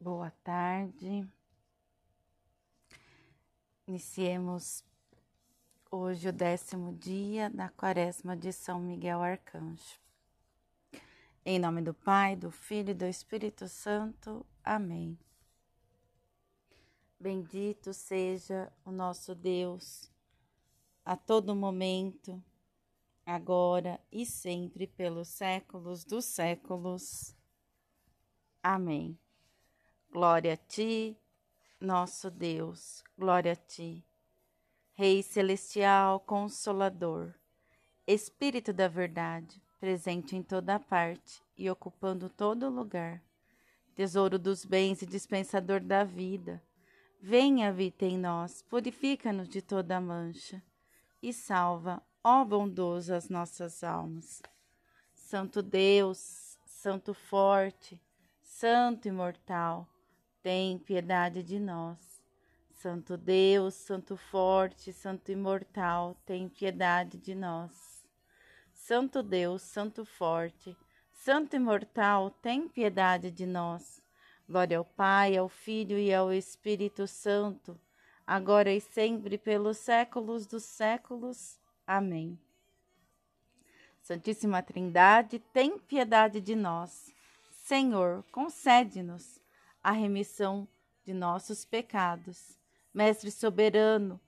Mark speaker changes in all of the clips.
Speaker 1: Boa tarde. Iniciemos hoje o décimo dia da quaresma de São Miguel Arcanjo. Em nome do Pai, do Filho e do Espírito Santo. Amém. Bendito seja o nosso Deus a todo momento, agora e sempre, pelos séculos dos séculos. Amém. Glória a ti, nosso Deus, glória a ti. Rei celestial, consolador, Espírito da verdade, presente em toda parte e ocupando todo lugar, tesouro dos bens e dispensador da vida, venha, habita em nós, purifica-nos de toda mancha e salva, ó bondoso, as nossas almas. Santo Deus, Santo forte, Santo imortal, tem piedade de nós. Santo Deus, Santo forte, Santo imortal, tem piedade de nós. Santo Deus, Santo forte, Santo imortal, tem piedade de nós. Glória ao Pai, ao Filho e ao Espírito Santo, agora e sempre, pelos séculos dos séculos. Amém. Santíssima Trindade, tem piedade de nós. Senhor, concede-nos a remissão de nossos pecados. Mestre soberano,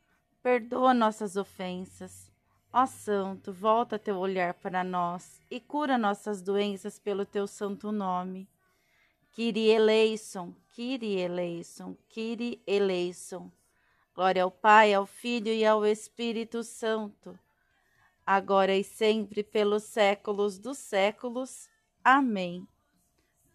Speaker 1: perdoa nossas ofensas. Ó Santo, volta teu olhar para nós e cura nossas doenças pelo teu santo nome. Kyrie eleison, Kyrie eleison, Kyrie eleison. Glória ao Pai, ao Filho e ao Espírito Santo, agora e sempre pelos séculos dos séculos. Amém.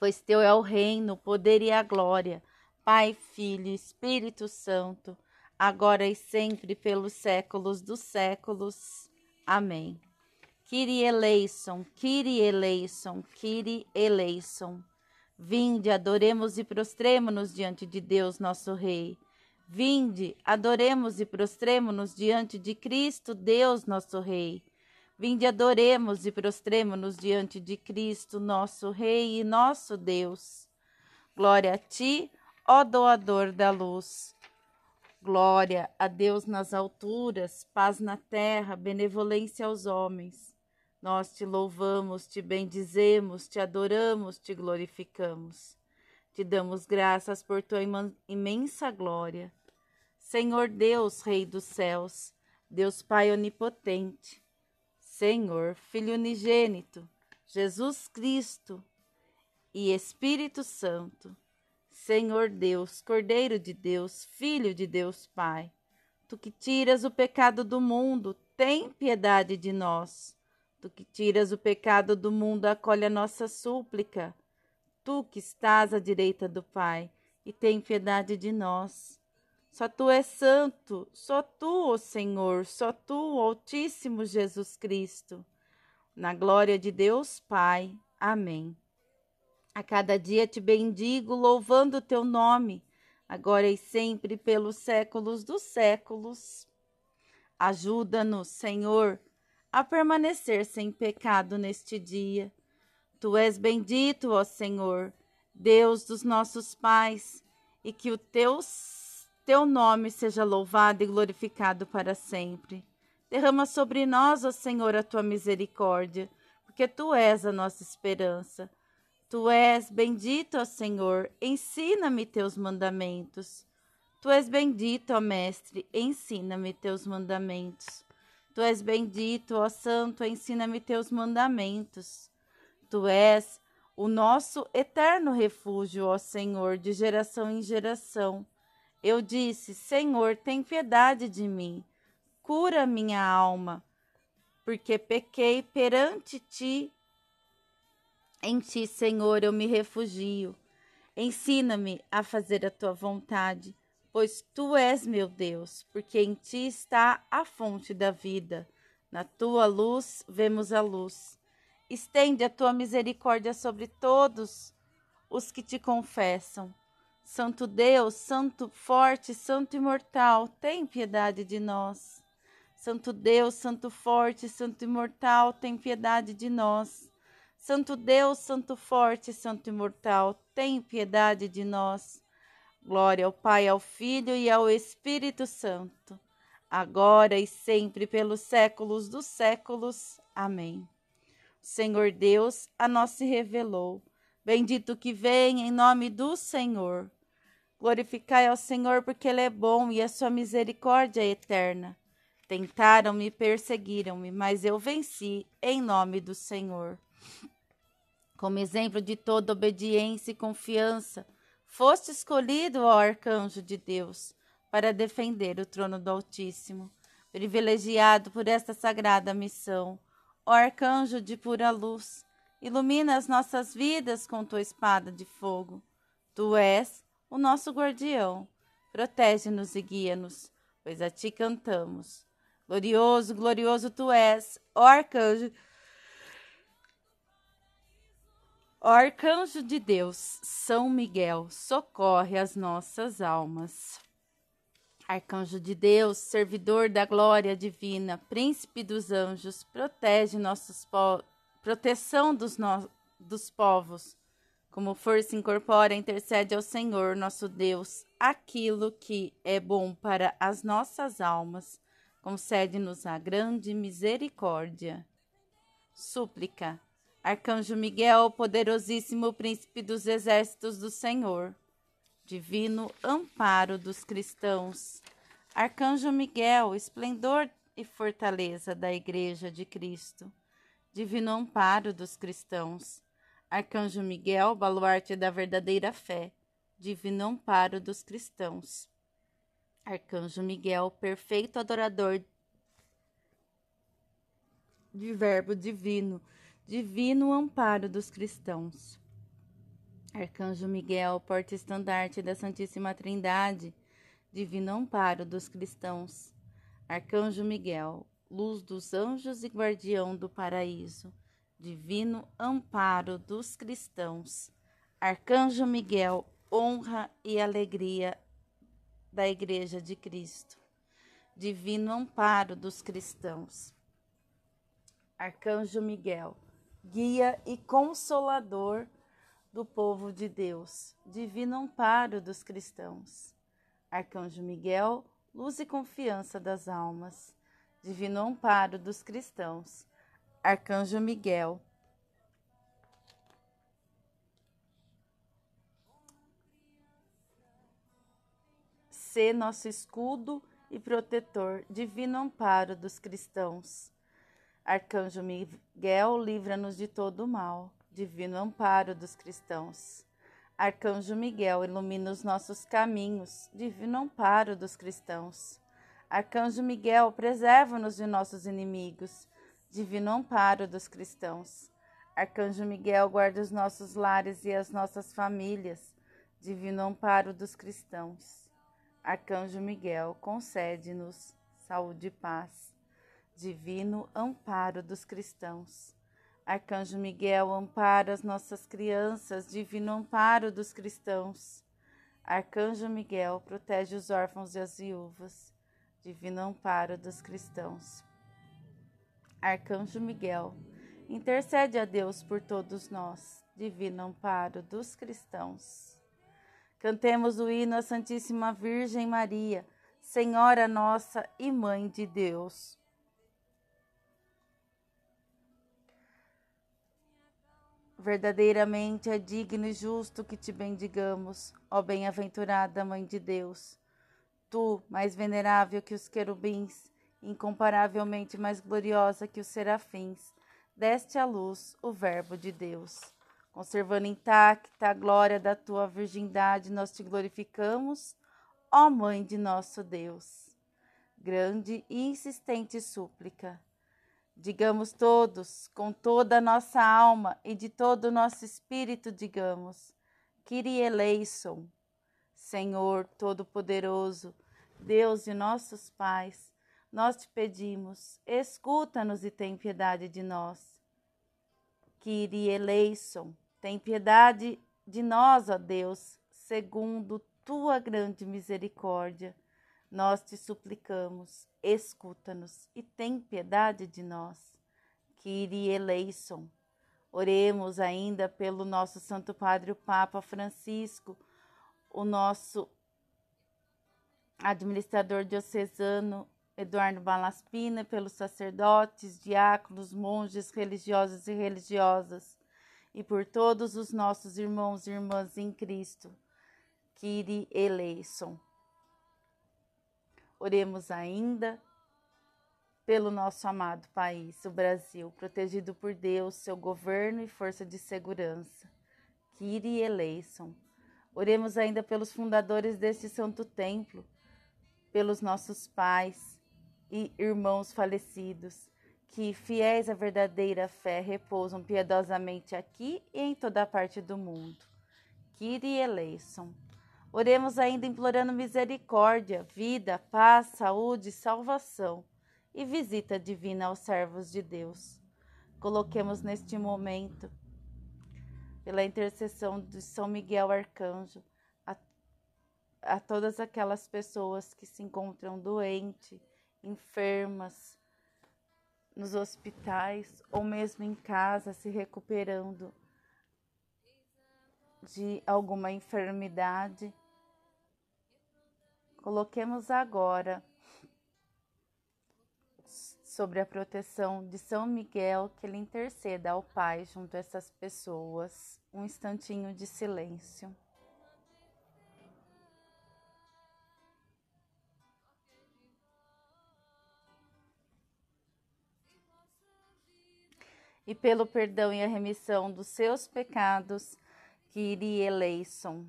Speaker 1: pois teu é o reino, o poder e a glória, Pai, Filho Espírito Santo, agora e sempre pelos séculos dos séculos. Amém. Kyrie eleison, Kyrie eleison, Kyrie eleison. Vinde, adoremos e prostremo-nos diante de Deus, nosso Rei. Vinde, adoremos e prostremo-nos diante de Cristo, Deus, nosso Rei. Vinde adoremos e prostremo-nos diante de Cristo, nosso Rei e nosso Deus. Glória a ti, ó doador da luz. Glória a Deus nas alturas, paz na terra, benevolência aos homens. Nós te louvamos, te bendizemos, te adoramos, te glorificamos. Te damos graças por tua imensa glória. Senhor Deus, Rei dos céus, Deus Pai onipotente, Senhor, Filho unigênito, Jesus Cristo e Espírito Santo, Senhor Deus, Cordeiro de Deus, Filho de Deus Pai, tu que tiras o pecado do mundo, tem piedade de nós. Tu que tiras o pecado do mundo, acolhe a nossa súplica. Tu que estás à direita do Pai, e tem piedade de nós. Só tu és santo, só tu, ó Senhor, só tu, Altíssimo Jesus Cristo. Na glória de Deus Pai. Amém. A cada dia te bendigo, louvando o teu nome, agora e sempre, pelos séculos dos séculos. Ajuda-nos, Senhor, a permanecer sem pecado neste dia. Tu és bendito, ó Senhor, Deus dos nossos pais, e que o teu teu nome seja louvado e glorificado para sempre. Derrama sobre nós, ó Senhor, a tua misericórdia, porque tu és a nossa esperança. Tu és bendito, ó Senhor, ensina-me teus mandamentos. Tu és bendito, ó Mestre, ensina-me teus mandamentos. Tu és bendito, ó Santo, ensina-me teus mandamentos. Tu és o nosso eterno refúgio, ó Senhor, de geração em geração. Eu disse: Senhor, tem piedade de mim, cura minha alma, porque pequei perante ti. Em ti, Senhor, eu me refugio. Ensina-me a fazer a tua vontade, pois tu és meu Deus, porque em ti está a fonte da vida. Na tua luz vemos a luz. Estende a tua misericórdia sobre todos os que te confessam. Santo Deus, Santo forte, Santo imortal, tem piedade de nós. Santo Deus, Santo forte, Santo imortal, tem piedade de nós. Santo Deus, Santo forte, Santo imortal, tem piedade de nós. Glória ao Pai, ao Filho e ao Espírito Santo, agora e sempre pelos séculos dos séculos. Amém. Senhor Deus a nós se revelou. Bendito que vem em nome do Senhor. Glorificai ao Senhor, porque Ele é bom e a sua misericórdia é eterna. Tentaram-me, perseguiram-me, mas eu venci em nome do Senhor. Como exemplo de toda obediência e confiança, foste escolhido, ó arcanjo de Deus, para defender o trono do Altíssimo, privilegiado por esta sagrada missão. Ó arcanjo de pura luz, ilumina as nossas vidas com tua espada de fogo. Tu és o nosso guardião. Protege-nos e guia-nos, pois a ti cantamos. Glorioso, glorioso tu és, ó arcanjo Ó arcanjo de Deus, São Miguel, socorre as nossas almas. Arcanjo de Deus, servidor da glória divina, príncipe dos anjos, protege nossos po proteção dos, no dos povos. Como força incorpora, intercede ao Senhor, nosso Deus, aquilo que é bom para as nossas almas. Concede-nos a grande misericórdia. Súplica Arcanjo Miguel, poderosíssimo príncipe dos exércitos do Senhor, divino amparo dos cristãos. Arcanjo Miguel, esplendor e fortaleza da Igreja de Cristo, divino amparo dos cristãos. Arcanjo Miguel, baluarte da verdadeira fé, divino amparo dos cristãos. Arcanjo Miguel, perfeito adorador de Verbo divino, divino amparo dos cristãos. Arcanjo Miguel, porta-estandarte da Santíssima Trindade, divino amparo dos cristãos. Arcanjo Miguel, luz dos anjos e guardião do paraíso, divino amparo dos cristãos. Arcanjo Miguel, honra e alegria da Igreja de Cristo, divino amparo dos cristãos. Arcanjo Miguel, guia e consolador do povo de Deus, divino amparo dos cristãos. Arcanjo Miguel, luz e confiança das almas, divino amparo dos cristãos. Arcanjo Miguel, ser nosso escudo e protetor, divino amparo dos cristãos. Arcanjo Miguel, livra-nos de todo o mal, divino amparo dos cristãos. Arcanjo Miguel, ilumina os nossos caminhos, divino amparo dos cristãos. Arcanjo Miguel, preserva-nos de nossos inimigos, divino amparo dos cristãos. Arcanjo Miguel, guarda os nossos lares e as nossas famílias, divino amparo dos cristãos. Arcanjo Miguel, concede-nos saúde e paz divino amparo dos cristãos. Arcanjo Miguel, ampara as nossas crianças, divino amparo dos cristãos. Arcanjo Miguel, protege os órfãos e as viúvas, divino amparo dos cristãos. Arcanjo Miguel, intercede a Deus por todos nós, divino amparo dos cristãos. Cantemos o hino à Santíssima Virgem Maria, Senhora nossa e Mãe de Deus. Verdadeiramente é digno e justo que te bendigamos, ó bem-aventurada Mãe de Deus. Tu, mais venerável que os querubins, incomparavelmente mais gloriosa que os serafins, deste à luz o Verbo de Deus. Conservando intacta a glória da tua virgindade, nós te glorificamos, ó Mãe de nosso Deus. Grande e insistente súplica Digamos todos, com toda a nossa alma e de todo o nosso espírito, digamos: Kyrie eleison. Senhor Todo-Poderoso, Deus de nossos pais, nós te pedimos, escuta-nos e tem piedade de nós. Kyrie eleison, tem piedade de nós, ó Deus, segundo tua grande misericórdia. Nós te suplicamos, escuta-nos e tem piedade de nós. Kyrie eleison. Oremos ainda pelo nosso Santo Padre, o Papa Francisco, o nosso administrador diocesano Eduardo Balaspina, pelos sacerdotes, diáconos, monges, religiosos e religiosas, e por todos os nossos irmãos e irmãs em Cristo. Kyrie eleison. Oremos ainda pelo nosso amado país, o Brasil, protegido por Deus, seu governo e força de segurança. Kyrie eleison. Oremos ainda pelos fundadores deste santo templo, pelos nossos pais e irmãos falecidos, que, fiéis à verdadeira fé, repousam piedosamente aqui e em toda parte do mundo. Kyrie eleison. Oremos ainda implorando misericórdia, vida, paz, saúde, salvação e visita divina aos servos de Deus. Coloquemos neste momento pela intercessão de São Miguel Arcanjo, a, a todas aquelas pessoas que se encontram doentes, enfermas, nos hospitais ou mesmo em casa se recuperando de alguma enfermidade. Coloquemos agora sobre a proteção de São Miguel, que ele interceda ao Pai junto a essas pessoas. Um instantinho de silêncio. E pelo perdão e a remissão dos seus pecados, Kyrie eleison.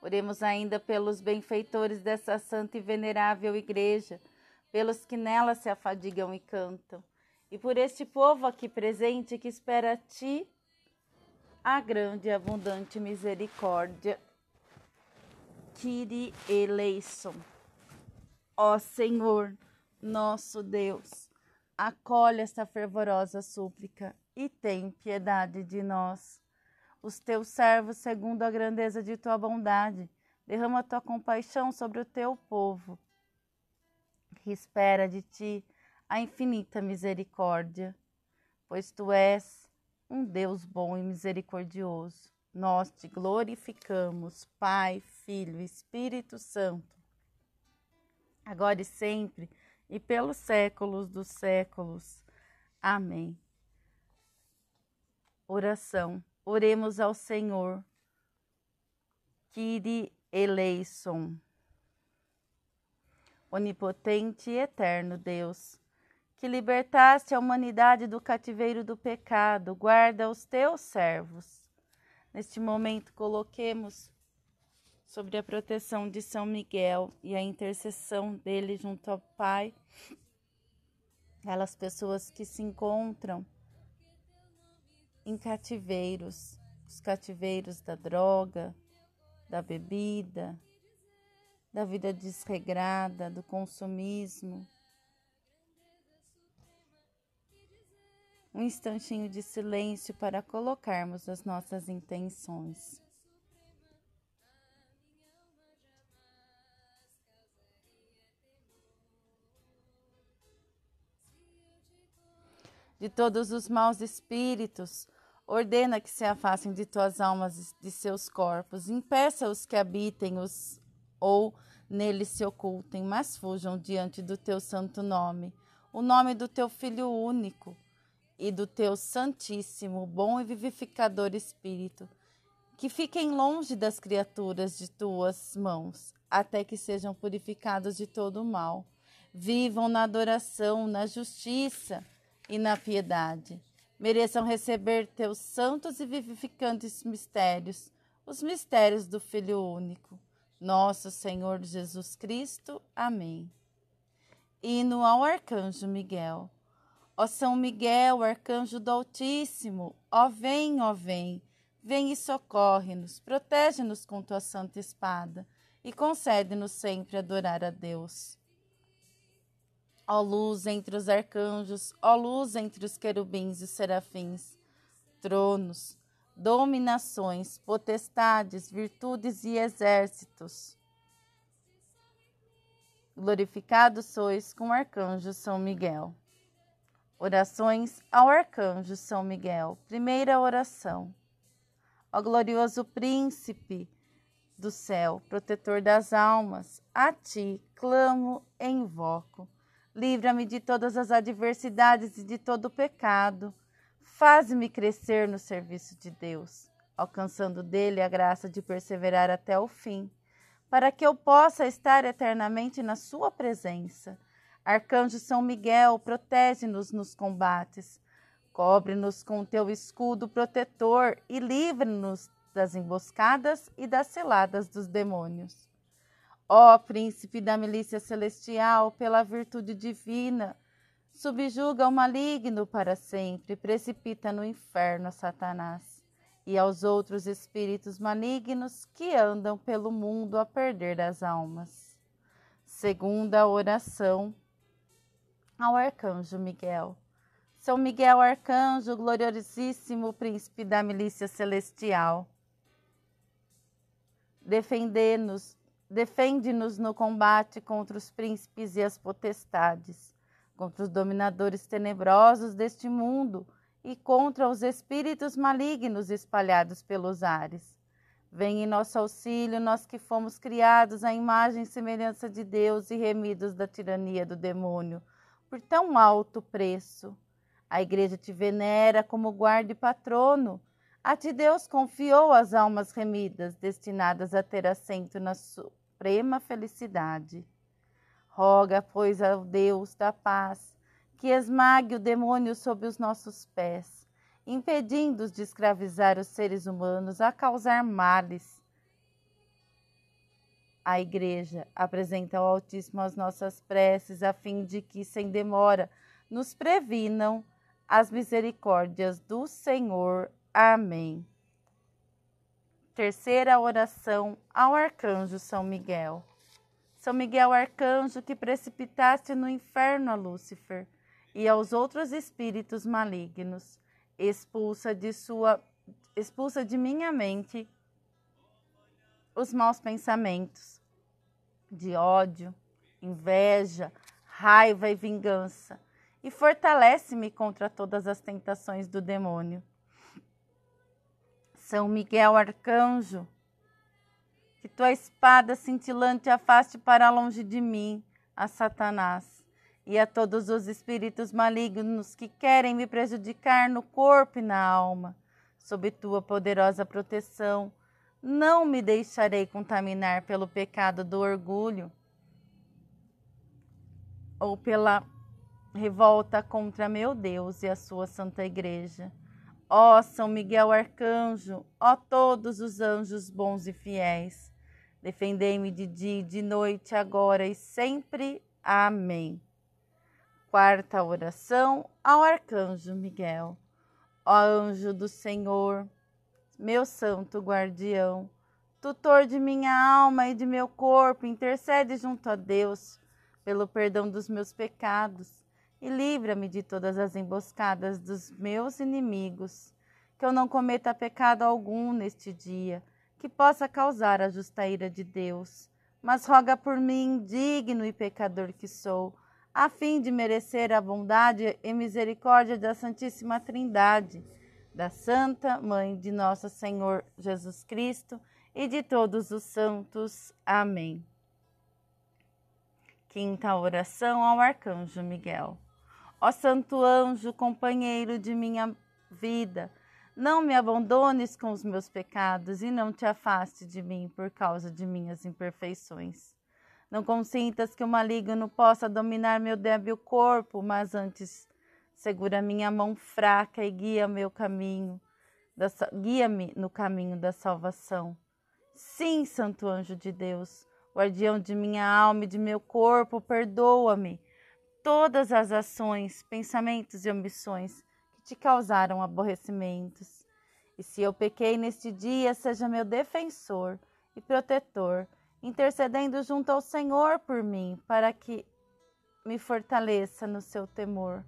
Speaker 1: Oremos ainda pelos benfeitores dessa santa e venerável igreja pelos que nela se afadigam e cantam, e por este povo aqui presente que espera a ti a grande e abundante misericórdia. Kyrie eleison. Ó Senhor, nosso Deus, acolhe esta fervorosa súplica e tem piedade de nós. Os teus servos, segundo a grandeza de tua bondade, derrama tua compaixão sobre o teu povo que espera de ti a infinita misericórdia, pois tu és um Deus bom e misericordioso. Nós te glorificamos, Pai, Filho Espírito Santo, agora e sempre e pelos séculos dos séculos. Amém. Oração. Oremos ao Senhor. Kyrie eleison onipotente e eterno Deus, que libertaste a humanidade do cativeiro do pecado, guarda os teus servos. Neste momento, coloquemos sobre a proteção de São Miguel e a intercessão dele junto ao Pai, aquelas pessoas que se encontram em cativeiros, os cativeiros da droga, da bebida, da vida desregrada, do consumismo. Um instantinho de silêncio para colocarmos as nossas intenções. De todos os maus espíritos, ordena que se afastem de tuas almas de seus corpos, impeça os que habitem os ou neles se ocultem, mas fujam diante do teu santo nome, o nome do teu Filho único e do teu Santíssimo, bom e vivificador Espírito, que fiquem longe das criaturas de tuas mãos, até que sejam purificados de todo o mal. Vivam na adoração, na justiça e na piedade. Mereçam receber teus santos e vivificantes mistérios, os mistérios do Filho único nosso Senhor Jesus Cristo. Amém. Hino ao Arcanjo Miguel. Ó São Miguel, arcanjo do Altíssimo, ó vem, ó vem, Vem e socorre-nos, protege-nos com tua santa espada e concede-nos sempre adorar a Deus. Ó luz entre os arcanjos, ó luz entre os querubins e serafins, tronos, dominações, potestades, virtudes e exércitos. Glorificado sois com o arcanjo São Miguel. Orações ao arcanjo São Miguel. Primeira oração. Ó glorioso príncipe do céu, protetor das almas, a ti clamo e invoco. Livra-me de todas as adversidades e de todo o pecado. Faz-me crescer no serviço de Deus, alcançando dele a graça de perseverar até o fim, para que eu possa estar eternamente na sua presença. Arcanjo São Miguel, protege-nos nos combates Cobre-nos com teu escudo protetor e livre-nos das emboscadas e das celadas dos demônios. Ó príncipe da milícia celestial, pela virtude divina, subjuga o maligno para sempre, precipita no inferno a Satanás e aos outros espíritos malignos que andam pelo mundo a perder as almas. Segunda oração ao arcanjo Miguel. São Miguel Arcanjo, gloriosíssimo príncipe da milícia celestial. Defende-nos, defende-nos no combate contra os príncipes e as potestades, contra os dominadores tenebrosos deste mundo e contra os espíritos malignos espalhados pelos ares. Vem em nosso auxílio, nós que fomos criados à imagem e semelhança de Deus e remidos da tirania do demônio, por tão alto preço. A igreja te venera como guarda e patrono. A ti Deus confiou as almas remidas, destinadas a ter assento na suprema felicidade. Roga, pois, ao Deus da paz, que esmague o demônio sob os nossos pés, impedindo-os de escravizar os seres humanos a causar males. A Igreja apresenta ao Altíssimo as nossas preces, a fim de que, sem demora, nos previnam as misericórdias do Senhor. Amém. Terceira oração ao arcanjo São Miguel. São Miguel, arcanjo que precipitaste no inferno a Lúcifer e aos outros espíritos malignos, expulsa de sua expulsa de minha mente os maus pensamentos de ódio, inveja, raiva e vingança e fortalece-me contra todas as tentações do demônio. São Miguel Arcanjo, que tua espada cintilante afaste para longe de mim a Satanás e a todos os espíritos malignos que querem me prejudicar no corpo e na alma. Sob tua poderosa proteção, não me deixarei contaminar pelo pecado do orgulho ou pela revolta contra meu Deus e a sua santa igreja. Ó São Miguel Arcanjo, ó todos os anjos bons e fiéis, defendei-me de dia e de noite, agora e sempre. Amém. Quarta oração ao Arcanjo Miguel. Ó anjo do Senhor, meu santo guardião, tutor de minha alma e de meu corpo, intercede junto a Deus pelo perdão dos meus pecados e livra-me de todas as emboscadas dos meus inimigos, que eu não cometa pecado algum neste dia, que possa causar a justa ira de Deus. Mas roga por mim, digno e pecador que sou, a fim de merecer a bondade e misericórdia da Santíssima Trindade, da Santa Mãe de Nosso Senhor Jesus Cristo e de todos os santos. Amém. Quinta oração ao Arcanjo Miguel. Ó Santo Anjo, companheiro de minha vida, não me abandones com os meus pecados e não te afaste de mim por causa de minhas imperfeições. Não consintas que o maligno possa dominar meu débil corpo, mas antes segura minha mão fraca e guia meu caminho, guia-me no caminho da salvação. Sim, Santo Anjo de Deus, guardião de minha alma e de meu corpo, perdoa-me todas as ações, pensamentos e ambições que te causaram aborrecimentos E se eu pequei neste dia, seja meu defensor e protetor, intercedendo junto ao Senhor por mim, para que me fortaleça no seu temor.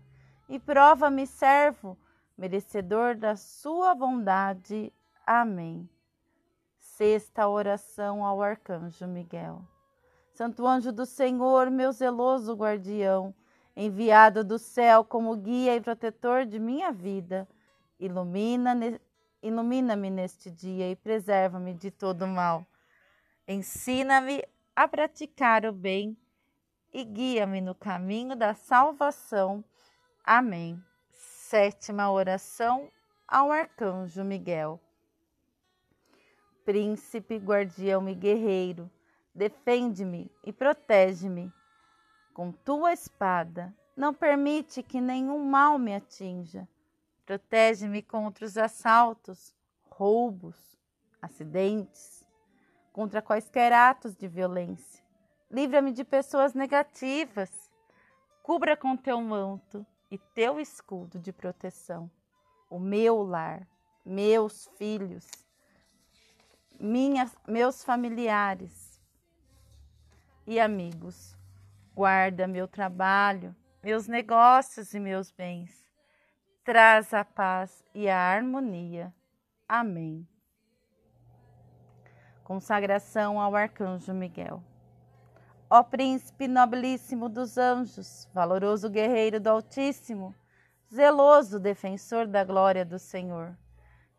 Speaker 1: E prova-me, servo, merecedor da sua bondade. Amém. Sexta oração ao Arcanjo Miguel. Santo anjo do Senhor, meu zeloso guardião, enviado do céu como guia e protetor de minha vida, ilumina-me ilumina neste dia e preserva-me de todo mal. Ensina-me a praticar o bem e guia-me no caminho da salvação. Amém. Sétima oração ao Arcanjo Miguel. Príncipe, guardião e guerreiro, defende-me e protege-me. Com tua espada, não permite que nenhum mal me atinja. Protege-me contra os assaltos, roubos, acidentes, contra quaisquer atos de violência. Livra-me de pessoas negativas. Cubra com teu manto e teu escudo de proteção o meu lar, meus filhos, minhas, meus familiares e amigos. Guarda meu trabalho, meus negócios e meus bens. Traz a paz e a harmonia. Amém. Consagração ao Arcanjo Miguel. Ó Príncipe nobilíssimo dos anjos, valoroso guerreiro do Altíssimo, zeloso defensor da glória do Senhor,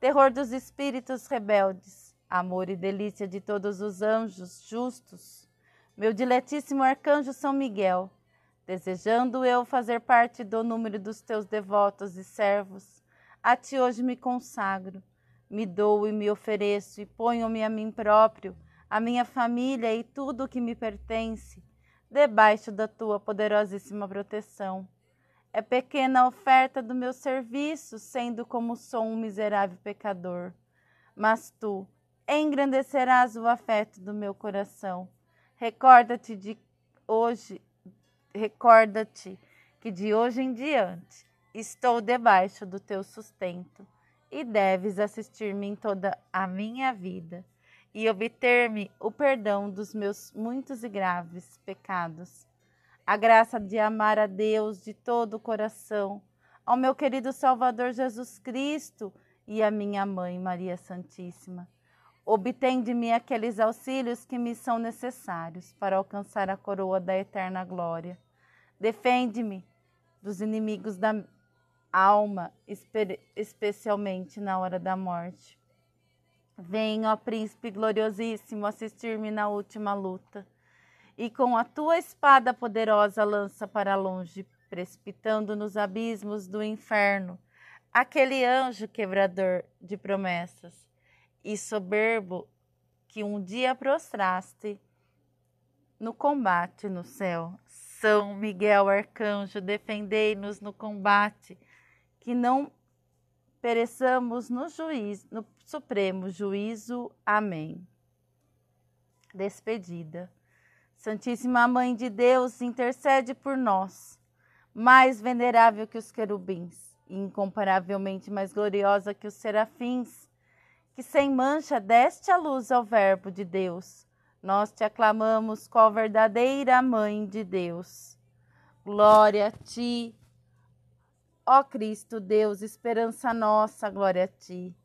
Speaker 1: terror dos espíritos rebeldes, amor e delícia de todos os anjos justos, meu diletíssimo arcanjo São Miguel, desejando eu fazer parte do número dos teus devotos e servos, a ti hoje me consagro, me dou e me ofereço e ponho-me a mim próprio, a minha família e tudo o que me pertence, debaixo da tua poderosíssima proteção. É pequena a oferta do meu serviço, sendo como sou um miserável pecador. Mas tu engrandecerás o afeto do meu coração Recorda-te de hoje, recorda-te que de hoje em diante estou debaixo do teu sustento e deves assistir-me em toda a minha vida e obter-me o perdão dos meus muitos e graves pecados. A graça de amar a Deus de todo o coração, ao meu querido Salvador Jesus Cristo e à minha mãe Maria Santíssima Obtém de mim aqueles auxílios que me são necessários para alcançar a coroa da eterna glória. Defende-me dos inimigos da alma, especialmente na hora da morte. Venha, ó príncipe gloriosíssimo, assistir-me na última luta, e com a tua espada poderosa lança para longe, precipitando nos abismos do inferno, aquele anjo quebrador de promessas e soberbo que um dia prostraste no combate no céu. São Miguel Arcanjo, defendei-nos no combate, que não pereçamos no juízo, no supremo juízo. Amém. Despedida. Santíssima Mãe de Deus, intercede por nós, mais venerável que os querubins, e incomparavelmente mais gloriosa que os serafins que sem mancha deste a luz ao Verbo de Deus. Nós te aclamamos qual verdadeira Mãe de Deus. Glória a ti, ó Cristo Deus, esperança nossa, glória a ti.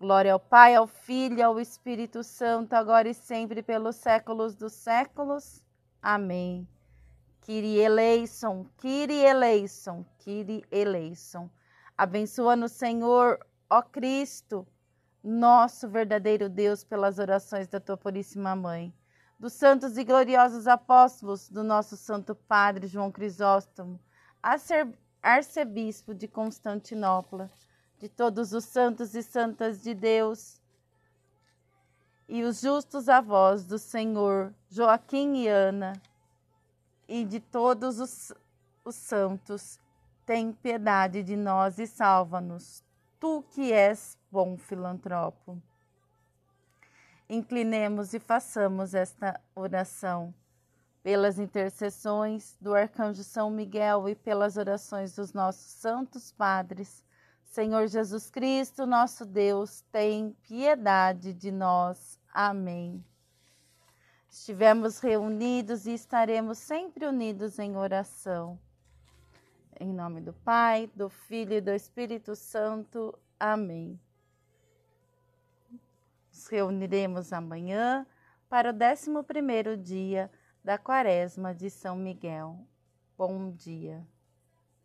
Speaker 1: Glória ao Pai, ao Filho ao Espírito Santo, agora e sempre, pelos séculos dos séculos. Amém. Kyrie eleison, Kyrie eleison, Kyrie eleison. Abençoa-nos, Senhor, ó Cristo, nosso verdadeiro Deus, pelas orações da tua Puríssima Mãe, dos santos e gloriosos apóstolos, do nosso Santo Padre João Crisóstomo, arcebispo de Constantinopla, de todos os santos e santas de Deus, e os justos avós do Senhor, Joaquim e Ana, e de todos os, os santos, tem piedade de nós e salva-nos. Tu que és bom filantropo. Inclinemos e façamos esta oração pelas intercessões do arcanjo São Miguel e pelas orações dos nossos santos padres, Senhor Jesus Cristo, nosso Deus, tem piedade de nós. Amém. Estivemos reunidos e estaremos sempre unidos em oração. Em nome do Pai, do Filho e do Espírito Santo. Amém. Nos reuniremos amanhã para o 11 dia da Quaresma de São Miguel. Bom dia.